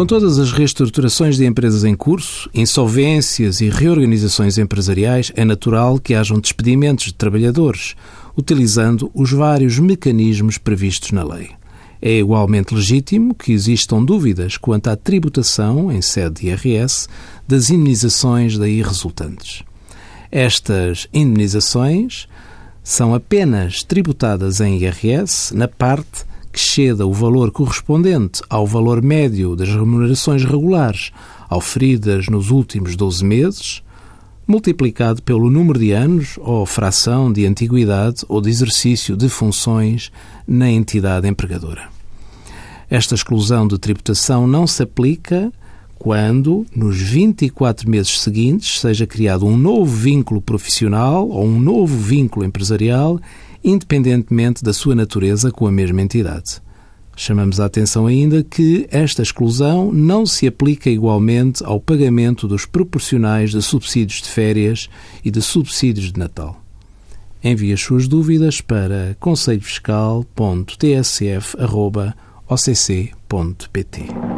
Com todas as reestruturações de empresas em curso, insolvências e reorganizações empresariais, é natural que hajam despedimentos de trabalhadores, utilizando os vários mecanismos previstos na lei. É igualmente legítimo que existam dúvidas quanto à tributação, em sede de IRS, das indenizações daí resultantes. Estas indenizações são apenas tributadas em IRS na parte que exceda o valor correspondente ao valor médio das remunerações regulares auferidas nos últimos 12 meses, multiplicado pelo número de anos ou fração de antiguidade ou de exercício de funções na entidade empregadora. Esta exclusão de tributação não se aplica quando, nos 24 meses seguintes, seja criado um novo vínculo profissional ou um novo vínculo empresarial independentemente da sua natureza com a mesma entidade. Chamamos a atenção ainda que esta exclusão não se aplica igualmente ao pagamento dos proporcionais de subsídios de férias e de subsídios de Natal. Envie as suas dúvidas para conselhofiscal.tsf.occ.pt.